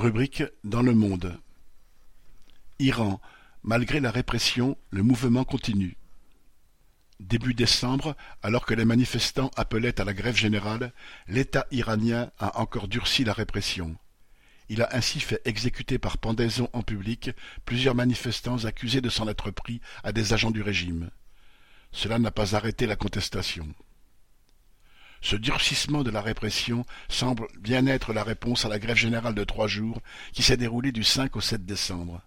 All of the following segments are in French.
Rubrique dans le monde. Iran. Malgré la répression, le mouvement continue. Début décembre, alors que les manifestants appelaient à la grève générale, l'État iranien a encore durci la répression. Il a ainsi fait exécuter par pendaison en public plusieurs manifestants accusés de s'en être pris à des agents du régime. Cela n'a pas arrêté la contestation. Ce durcissement de la répression semble bien être la réponse à la grève générale de trois jours qui s'est déroulée du 5 au 7 décembre.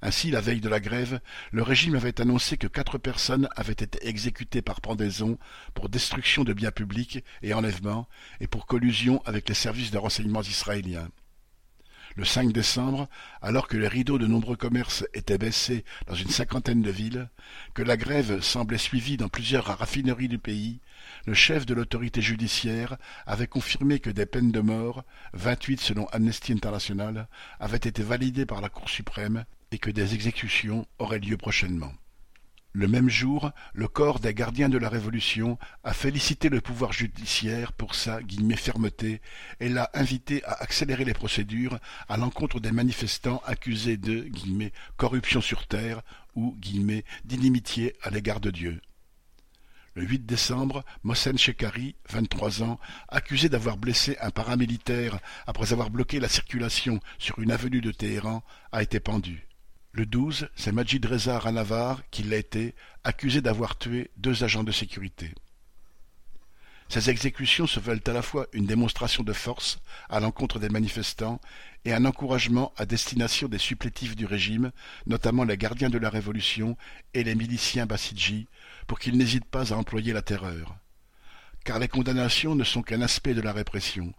Ainsi, la veille de la grève, le régime avait annoncé que quatre personnes avaient été exécutées par pendaison pour destruction de biens publics et enlèvement et pour collusion avec les services de renseignement israéliens. Le 5 décembre, alors que les rideaux de nombreux commerces étaient baissés dans une cinquantaine de villes, que la grève semblait suivie dans plusieurs raffineries du pays, le chef de l'autorité judiciaire avait confirmé que des peines de mort, vingt-huit selon Amnesty International, avaient été validées par la Cour suprême et que des exécutions auraient lieu prochainement. Le même jour, le corps des gardiens de la Révolution a félicité le pouvoir judiciaire pour sa « fermeté » et l'a invité à accélérer les procédures à l'encontre des manifestants accusés de « corruption sur terre » ou « d'inimitié à l'égard de Dieu ». Le 8 décembre, Mohsen Shekari, vingt-trois ans, accusé d'avoir blessé un paramilitaire après avoir bloqué la circulation sur une avenue de Téhéran, a été pendu. Le 12, c'est Majid Reza Ranavar qui l'a été, accusé d'avoir tué deux agents de sécurité. Ces exécutions se veulent à la fois une démonstration de force à l'encontre des manifestants et un encouragement à destination des supplétifs du régime, notamment les gardiens de la Révolution et les miliciens bassidji, pour qu'ils n'hésitent pas à employer la terreur. Car les condamnations ne sont qu'un aspect de la répression.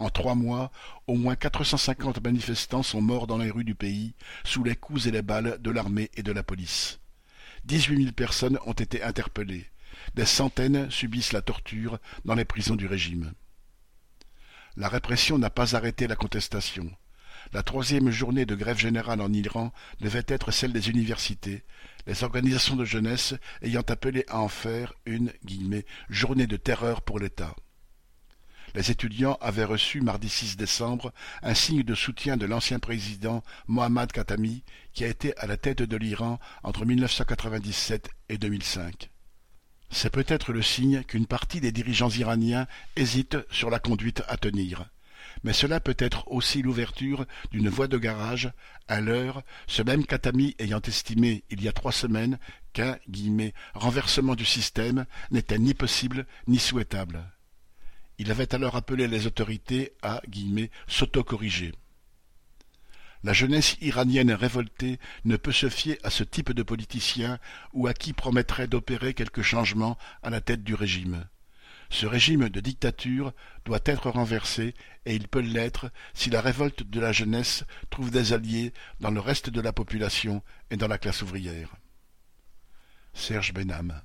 En trois mois, au moins quatre cent cinquante manifestants sont morts dans les rues du pays, sous les coups et les balles de l'armée et de la police. Dix-huit mille personnes ont été interpellées. Des centaines subissent la torture dans les prisons du régime. La répression n'a pas arrêté la contestation. La troisième journée de grève générale en Iran devait être celle des universités, les organisations de jeunesse ayant appelé à en faire une journée de terreur pour l'État les étudiants avaient reçu mardi 6 décembre un signe de soutien de l'ancien président Mohammad Khatami, qui a été à la tête de l'Iran entre 1997 et 2005. C'est peut-être le signe qu'une partie des dirigeants iraniens hésite sur la conduite à tenir. Mais cela peut être aussi l'ouverture d'une voie de garage à l'heure, ce même Khatami ayant estimé il y a trois semaines qu'un renversement du système n'était ni possible ni souhaitable. Il avait alors appelé les autorités à « s'autocorriger ». La jeunesse iranienne révoltée ne peut se fier à ce type de politicien ou à qui promettrait d'opérer quelque changement à la tête du régime. Ce régime de dictature doit être renversé et il peut l'être si la révolte de la jeunesse trouve des alliés dans le reste de la population et dans la classe ouvrière. Serge Benham